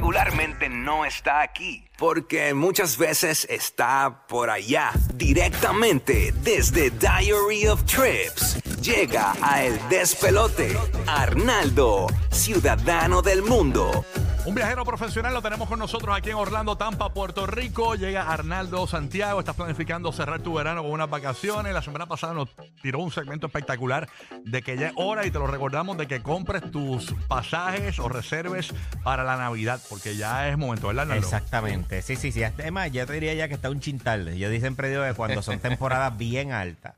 regularmente no está aquí, porque muchas veces está por allá, directamente desde Diary of Trips. Llega a El Despelote, Arnaldo, ciudadano del mundo. Un viajero profesional lo tenemos con nosotros aquí en Orlando, Tampa, Puerto Rico. Llega Arnaldo Santiago. Estás planificando cerrar tu verano con unas vacaciones. La semana pasada nos tiró un segmento espectacular de que ya es hora y te lo recordamos de que compres tus pasajes o reserves para la Navidad, porque ya es momento, ¿verdad, Arnaldo? Exactamente. Sí, sí, sí. Además, yo te diría ya que está un chintal. Yo siempre digo que cuando son temporadas bien altas,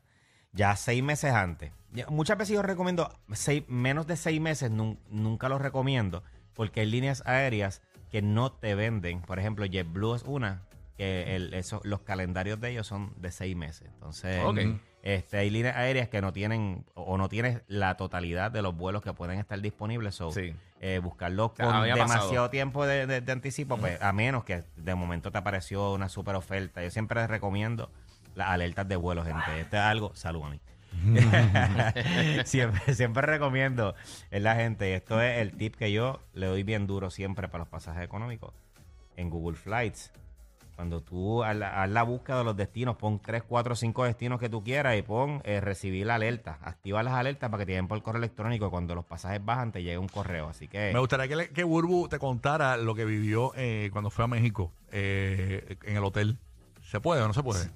ya seis meses antes. Muchas veces yo recomiendo seis, menos de seis meses, nun- nunca los recomiendo, porque hay líneas aéreas que no te venden. Por ejemplo, JetBlue es una, que el- eso- los calendarios de ellos son de seis meses. Entonces, este, hay líneas aéreas que no tienen o no tienes la totalidad de los vuelos que pueden estar disponibles. So, Sí. eh, buscarlos sea, con demasiado pasado. tiempo de, de- de anticipo, pues a menos que de momento te apareció una super oferta. Yo siempre les recomiendo las alertas de vuelo, gente. Esto es algo, salud a mí. siempre, siempre recomiendo, es la gente, esto es el tip que yo le doy bien duro siempre para los pasajes económicos. En Google Flights, cuando tú haz la, haz la búsqueda de los destinos, pon 3, 4, 5 destinos que tú quieras y pon eh, recibir la alerta. Activa las alertas para que te lleguen por correo electrónico. Cuando los pasajes bajan, te llegue un correo. Así que. Me gustaría que, le- que Burbu te contara lo que vivió eh, cuando fue a México eh, en el hotel. ¿Se puede o no se puede?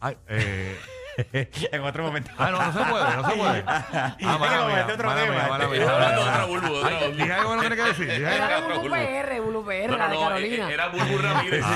Ay, eh, en otro momento. ah, no, no se puede, no se puede. Ah, mala mía, mala tema. mía, mala mía, Dije algo que no tenía que decir. dije algo- Era Bulbu PR, Bulbu PR, No, la de no, Carolina. era Bulbu Ramírez.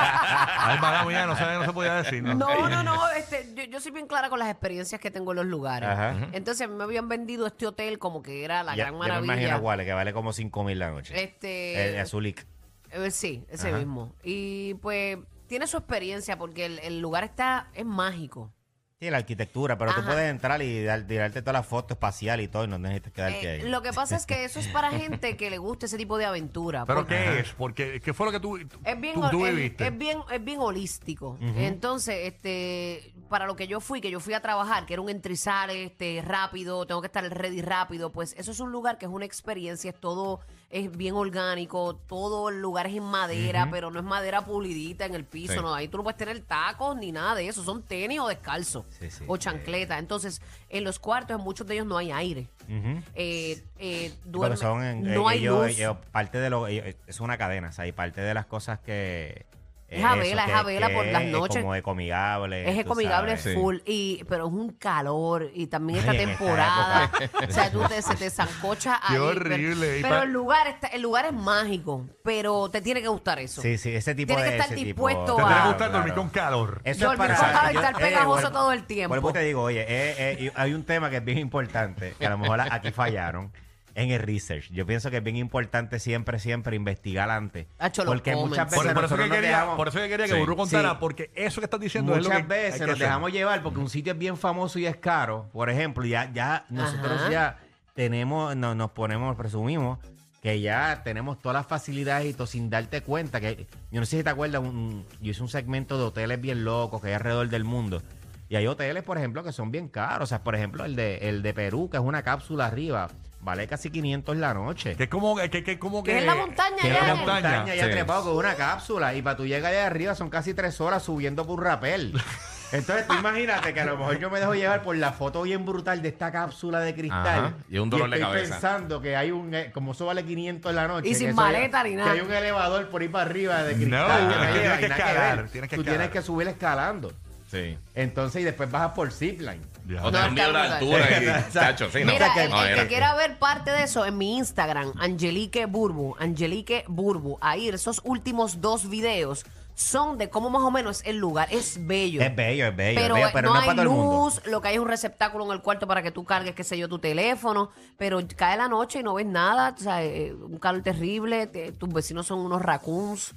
Ah, ay, mala mía, no se, no se podía decir. ¿no? No, no, no, este, yo, yo soy bien clara con las experiencias que tengo en los lugares. Ajá. Entonces a mí me habían vendido este hotel como que era la Ya- gran me imagino maravilla. Wale, que vale como 5 mil la noche. Este, El Azulik. eh, sí, ese Ajá. mismo. Y pues tiene su experiencia porque el, el lugar está, es mágico. Sí, la arquitectura, pero tú puedes entrar y dar- tirarte toda la foto espacial y todo y no necesitas quedarte Eh, ahí. lo que pasa es que eso es para gente que le gusta ese tipo de aventura. ¿Pero porque- qué es? Porque, ¿Qué fue lo que tú, Es bien, tú, tú es- viviste? es bien, es bien holístico. Entonces, este, para lo que yo fui, que yo fui a trabajar, que era un entrizar este, rápido, tengo que estar ready rápido, pues eso es un lugar que es una experiencia, es todo, es bien orgánico, todo el lugar es en madera, pero no es madera pulidita en el piso, Sí. no, ahí tú no puedes tener tacos ni nada de eso, son tenis o descalzo Sí, sí, o chancleta. Entonces, en los cuartos, en muchos de ellos no hay aire. Ujú. Eh, eh, duerme- porque son en- no eh, hay ellos- luz. ellos- parte de lo ellos- es una cadena, o sea, y parte de las cosas que Es a vela, eso, es a que- vela que por las es noches. como ecomigable. Es ecomigable full, y, pero es un calor y también esta Ay, en esta temporada. o sea, tú te, se te zancocha Qué ahí. horrible. Pero, pero el, lugar está, el lugar es mágico, pero te tiene que gustar eso. Sí, sí, ese tipo Tienes de que estar ese dispuesto tipo, Te a- tiene que Claro, gustar dormir con calor. Eso Dormir con calor y estar pegajoso todo el tiempo. Por eso te digo, oye, eh, eh, hay un tema que es bien importante, que a lo mejor aquí fallaron, en el research. Yo pienso que es bien importante siempre, siempre investigar antes. Hacho, los porque muchas veces Por, por eso que nos quería, dejamos- por eso que quería que Sí, Burbu contara, sí. porque eso que estás diciendo es lo Muchas veces que nos hacer. dejamos llevar porque un sitio es bien famoso y es caro. Por ejemplo, ya, ya nosotros Ajá. ya tenemos, no- nos ponemos, presumimos que ya tenemos todas las facilidades y todo sin darte cuenta. que Yo no sé si te acuerdas, un- yo hice un segmento de hoteles bien locos que hay alrededor del mundo. Y hay hoteles, por ejemplo, que son bien caros. O sea, por ejemplo, el de, el de Perú, que es una cápsula arriba, vale casi 500 la noche. Que es como que, que, que como Que que es en la montaña Que ya. es la montaña. montaña ya Sí. trepado con una cápsula y para tú llegar allá arriba son casi tres horas subiendo por rapel. Entonces tú imagínate que a lo mejor yo me dejo llevar por la foto bien brutal de esta cápsula de cristal. Ajá, y un dolor de estoy cabeza. pensando que hay un, eh, como eso vale 500 en la noche. Y sin maleta ni nada. Que hay un elevador por ahí para arriba de No, cristal. tienes que- tienes que y nada escalar, tienes que Tú escalar. tienes que subir escalando. Sí. Entonces y después bajas por zipline. O No, miedo a la altura y chacho, sí, no. Mira, el, No, el era que quiera ver parte de eso en mi Instagram, Angelique Burbu, Angelique Burbu, ahí esos últimos dos videos son de cómo más o menos es el lugar. Es bello. Es bello, es bello, pero, es bello, pero no, no es para hay todo el mundo. luz, lo que hay es un receptáculo en el cuarto para que tú cargues, qué sé yo, tu teléfono, pero cae la noche y no ves nada, o sea, eh, un calor terrible, te- tus vecinos son unos raccoons.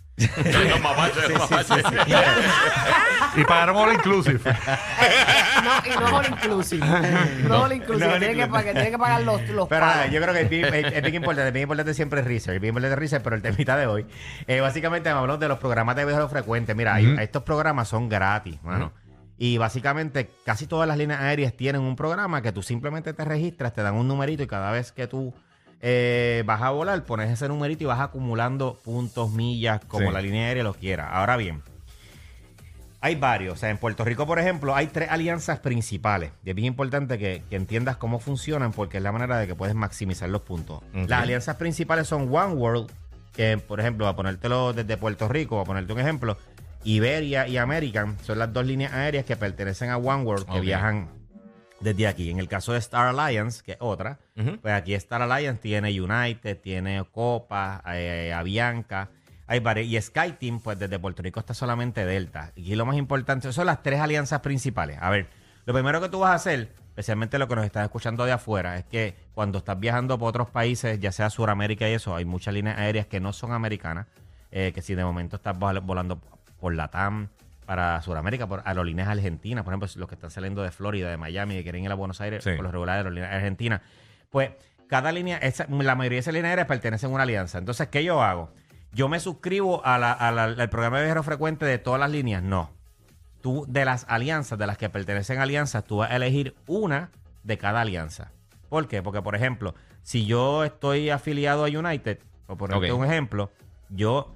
Y pagaron all inclusive. No, y no es all inclusive. No, es all inclusive, no tienes que, pagar, tienes que pagar los, los Pero pagos. nada, yo creo que es bien, es- es bien importante, es bien importante siempre el research, bien importante el research, pero el temita de hoy, eh, básicamente hablamos de los programas de viajeros frecuentes. Mira, hay- estos programas son gratis, mano. Y básicamente casi todas las líneas aéreas tienen un programa que tú simplemente te registras, te dan un numerito y cada vez que tú eh, vas a volar, pones ese numerito y vas acumulando puntos, millas, como Sí. la línea aérea lo quiera. Ahora bien, hay varios. O sea, en Puerto Rico, por ejemplo, hay tres alianzas principales. Y es bien importante que, que entiendas cómo funcionan porque es la manera de que puedes maximizar los puntos. Las alianzas principales son One World, que por ejemplo, a ponértelo desde Puerto Rico, a ponerte un ejemplo, Iberia y American son las dos líneas aéreas que pertenecen a One World que viajan desde aquí. En el caso de Star Alliance, que es otra, pues aquí Star Alliance tiene United, tiene Copa, eh, Avianca. Hay varias. Y SkyTeam, pues desde Puerto Rico está solamente Delta. Y lo más importante, son las tres alianzas principales. A ver, lo primero que tú vas a hacer, especialmente lo que nos estás escuchando de afuera, es que cuando estás viajando por otros países, ya sea Sudamérica y eso, hay muchas líneas aéreas que no son americanas. eh, que si de momento estás vol- volando por la TAM para Sudamérica, por aerolíneas argentinas, por ejemplo, los que están saliendo de Florida, de Miami, que quieren ir a Buenos Aires, Sí. por los regulares de aerolíneas argentinas, pues cada línea, esa- la mayoría de esas líneas aéreas pertenecen a una alianza. Entonces, ¿qué yo hago? ¿Yo me suscribo a la- a la- al programa de viajero frecuente de todas las líneas? No. Tú, de las alianzas, de las que pertenecen a alianzas, tú vas a elegir una de cada alianza. ¿Por qué? Porque, por ejemplo, si yo estoy afiliado a United, por ponerte Ok. un ejemplo, yo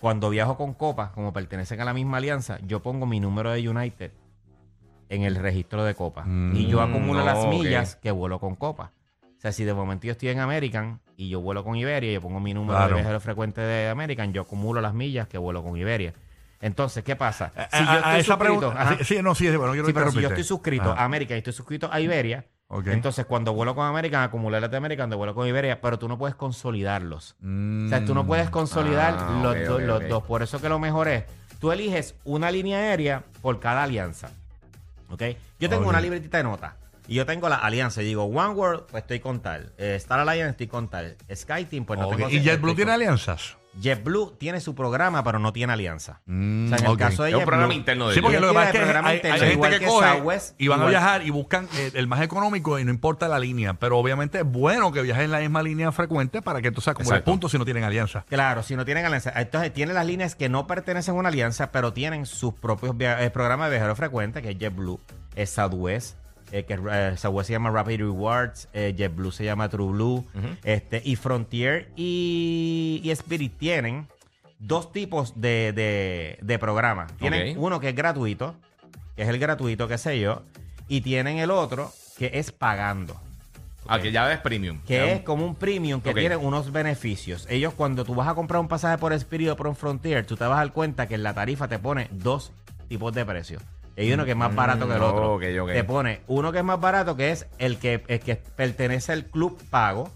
cuando viajo con Copa, como pertenecen a la misma alianza, yo pongo mi número de United en el registro de Copa. y yo acumulo no, las millas que vuelo con Copa. O sea, si de momento yo estoy en American y yo vuelo con Iberia y yo pongo mi número Claro. de viajero frecuente de American, yo acumulo las millas que vuelo con Iberia. Entonces, ¿qué pasa? A- a- a esa pregunta. ajá. Sí, sí, no, sí, bueno, quiero Sí, pero si yo estoy suscrito Ajá. a América y estoy suscrito a Iberia, entonces cuando vuelo con American, acumulé las de American, cuando vuelo con Iberia, pero tú no puedes consolidarlos. Mm. O sea, tú no puedes consolidar Ah, los, do- dos. Por eso que lo mejor es, tú eliges una línea aérea por cada alianza. ¿Ok? Yo tengo una libretita de notas. Y yo tengo la alianza. Y digo, One World, pues estoy con tal. Eh, Star Alliance, estoy con tal. SkyTeam, pues no tengo ¿Y JetBlue estoy tiene alianzas? JetBlue tiene su programa, pero no tiene alianza. Mm, o sea, en el ok. caso de Es un programa JetBlue- interno de Sí, porque lo que pasa es que tienen hay, interno, gente que que coge Southwest, y van igual. a viajar y buscan eh, el más económico y no importa la línea. Pero obviamente es bueno que viajen en la misma línea frecuente para que entonces acumulen Exacto. puntos si no tienen alianza. Claro, si no tienen alianza. Entonces, tienen las líneas que no pertenecen a una alianza, pero tienen sus propios eh, programas de viajero frecuente, que es JetBlue, es Southwest, eh, que eh, Southwest se llama Rapid Rewards, eh, JetBlue se llama TrueBlue, este, y Frontier y, y Spirit tienen dos tipos de, de, de programas. Tienen uno que es gratuito, que es el gratuito, qué sé yo, y tienen el otro que es pagando. Ah, que ya es premium. Que Ya- es como un premium que tiene unos beneficios. Ellos, cuando tú vas a comprar un pasaje por Spirit o por un Frontier, tú te vas a dar cuenta que en la tarifa te pone dos tipos de precios. Hay uno que es más barato que el Mm, otro. Te pone uno que es más barato, que es el que, el que pertenece al club pago.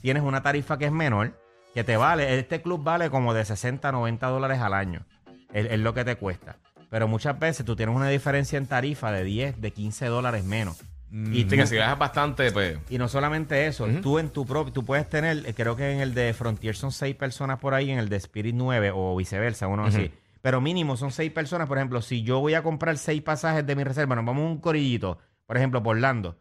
Tienes una tarifa que es menor, que te vale. Este club vale como de 60, 90 dólares al año. Es, es lo que te cuesta. Pero muchas veces tú tienes una diferencia en tarifa de 10, de 15 dólares menos. Y Sí, tú- que si viajas bastante, pues. y no solamente eso, tú en tu propio, tú puedes tener, creo que en el de Frontier son seis personas por ahí, en el de Spirit 9 o viceversa, uno así. Pero mínimo son seis personas. Por ejemplo, si yo voy a comprar seis pasajes de mi reserva, nos vamos a un corillito, por ejemplo, por Orlando,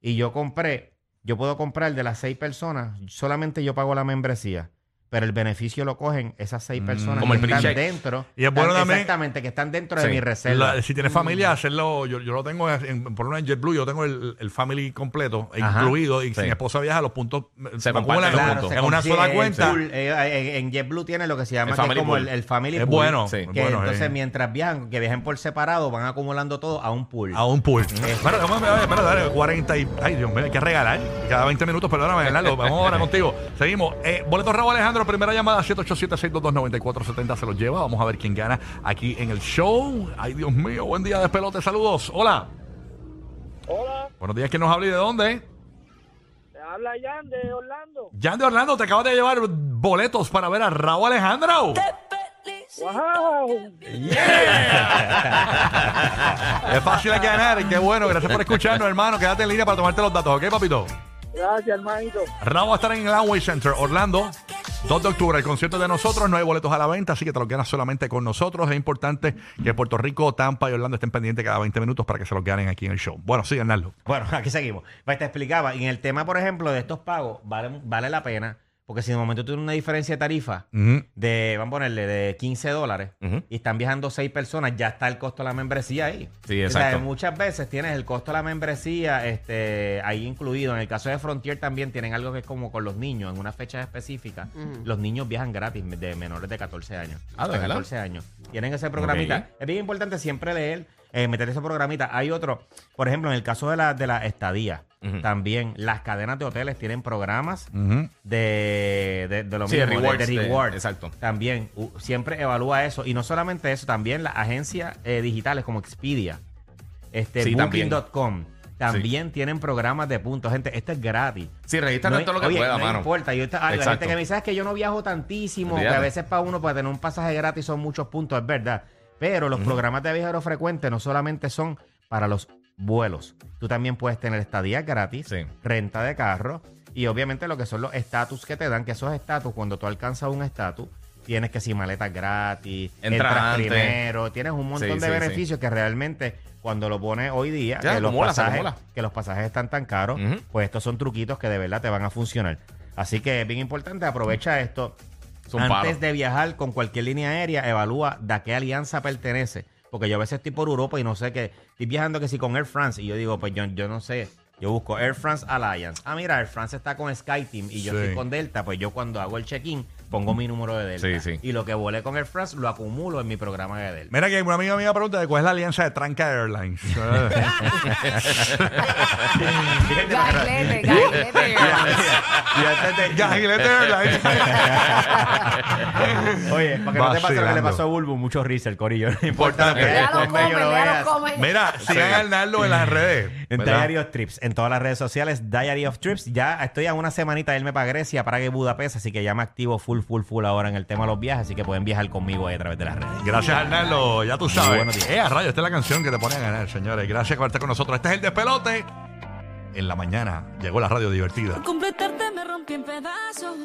y yo compré, yo puedo comprar de las seis personas, solamente yo pago la membresía. Pero el beneficio lo cogen esas seis personas Como el que están pre-check. dentro. Y es bueno también- Exactamente, que están dentro de mi reserva. La- si tienes familia, hacerlo. Yo, yo lo tengo, en, por lo menos en JetBlue, yo tengo el, el family completo Ajá. incluido. Y Sí. si mi esposa viaja, los puntos Se comparten acumulan los en- puntos. se en una consigue sola cuenta. pool. Eh, eh, en JetBlue tiene lo que se llama El que family como pool. el, el Family Es Pool. bueno. Sí. es Que bueno, entonces eh. mientras viajan, que viajen por separado, van acumulando todo a un pool. A un pool. Bueno, vamos a ver, espera, dale, 40 y... Ay, Dios mío, hay que regalar. Cada 20 minutos, perdóname, Bernardo. Vamos ahora contigo. Seguimos. Eh, boleto Raúl Alejandro, primera llamada, 787-622-9470 se los lleva. Vamos a ver quién gana aquí en el show. Ay, Dios mío, buen día, despelote. Saludos. Hola. Hola, Buenos días, ¿quién nos habla y de dónde? te habla Jan de Orlando. Jan de Orlando, te acabas de llevar boletos para ver a Raúl Alejandro. ¡Wow! Es fácil de ganar, qué bueno. Gracias por escucharnos, hermano. Quédate en línea para tomarte los datos, ¿ok, papito? Gracias, hermanito. Raúl va a estar en el Amway Center, Orlando, 2 de octubre. El concierto de nosotros, no hay boletos a la venta, así que te los ganas solamente con nosotros. Es importante que Puerto Rico, Tampa y Orlando estén pendientes cada 20 minutos para que se los ganen aquí en el show. Bueno, sí, Arnaldo. Bueno, aquí seguimos. Pues te explicaba, en el tema, por ejemplo, de estos pagos, vale la pena Porque si de momento tienes una diferencia de tarifa Ujú. de, vamos a ponerle, de 15 dólares y están viajando seis personas, ya está el costo de la membresía ahí. Sí, O sea, exacto. muchas veces tienes el costo de la membresía este, ahí incluido. En el caso de Frontier también tienen algo que es como con los niños, en una fecha específica. Los niños viajan gratis de menores de 14 años. Ah, ¿de De verdad? 14 años. Tienen ese programita. Es bien importante siempre leer, eh, meter ese programita. Hay otro, por ejemplo, en el caso de la, de la estadía, Ujú. también las cadenas de hoteles tienen programas Ujú. de, de, de lo Sí, de mismo, rewards, de de- reward. exacto. También u- siempre evalúa eso. Y no solamente eso, también las agencias eh, digitales como Expedia, este, Sí, también. Booking.com, también tienen programas de puntos. Gente, esto es gratis. Sí, regístrate No, todo lo que oye, pueda, no mano. importa. Yo, hay Exacto. gente que me dice, "Es que yo no viajo tantísimo, que Olvídate. a veces para uno, para tener un pasaje gratis son muchos puntos, es verdad. Pero los programas de viajero frecuente no solamente son para los vuelos. Tú también puedes tener estadías gratis, Sí. renta de carro y obviamente lo que son los estatus que te dan, que esos estatus, cuando tú alcanzas un estatus, tienes que si maletas gratis, Entra entras antes. primero, tienes un montón Sí, de sí, beneficios que realmente cuando lo pones hoy día, Ya, que, los pasajes, acumula. que los pasajes están tan caros, pues estos son truquitos que de verdad te van a funcionar. Así que es bien importante, aprovecha esto. Antes de viajar con cualquier línea aérea, evalúa de a qué alianza pertenece. Porque yo a veces estoy por Europa y no sé qué. Estoy viajando que si con Air France y yo digo, pues yo, yo no sé. Yo busco Air France Alliance. Ah, mira, Air France está con SkyTeam y yo Sí. estoy con Delta. Pues yo cuando hago el check-in pongo mi número de Delta. Sí, sí. Y lo que volé con Air France lo acumulo en mi programa de Delta. Mira que una amiga mía pregunta de cuál es la alianza de Tranca Airlines. Gaglete, gaglete. Y antes de- Gagilete Airlines. Oye, para que no te pase lo que le Vacilando. pasó a Bulbo, mucho research, Corillo. No importa que Ya lo yo lo ya veas. lo. Mira, sigan a Arnaldo en las redes. En ¿verdad? Trips, en todas las redes sociales, Diary of Trips. Ya estoy a una semanita de irme para Grecia, Praga y Budapest, así que ya me activo full, full, full ahora en el tema de los viajes, así que pueden viajar conmigo ahí a través de las redes. Gracias, Arnaldo. Ya tú sabes. buenos días. Eh, a rayo, esta es la canción que te pone a ganar, señores. Gracias por estar con nosotros. Este es el despelote. En la mañana llegó la radio divertida. completarte me rompí en pedazos.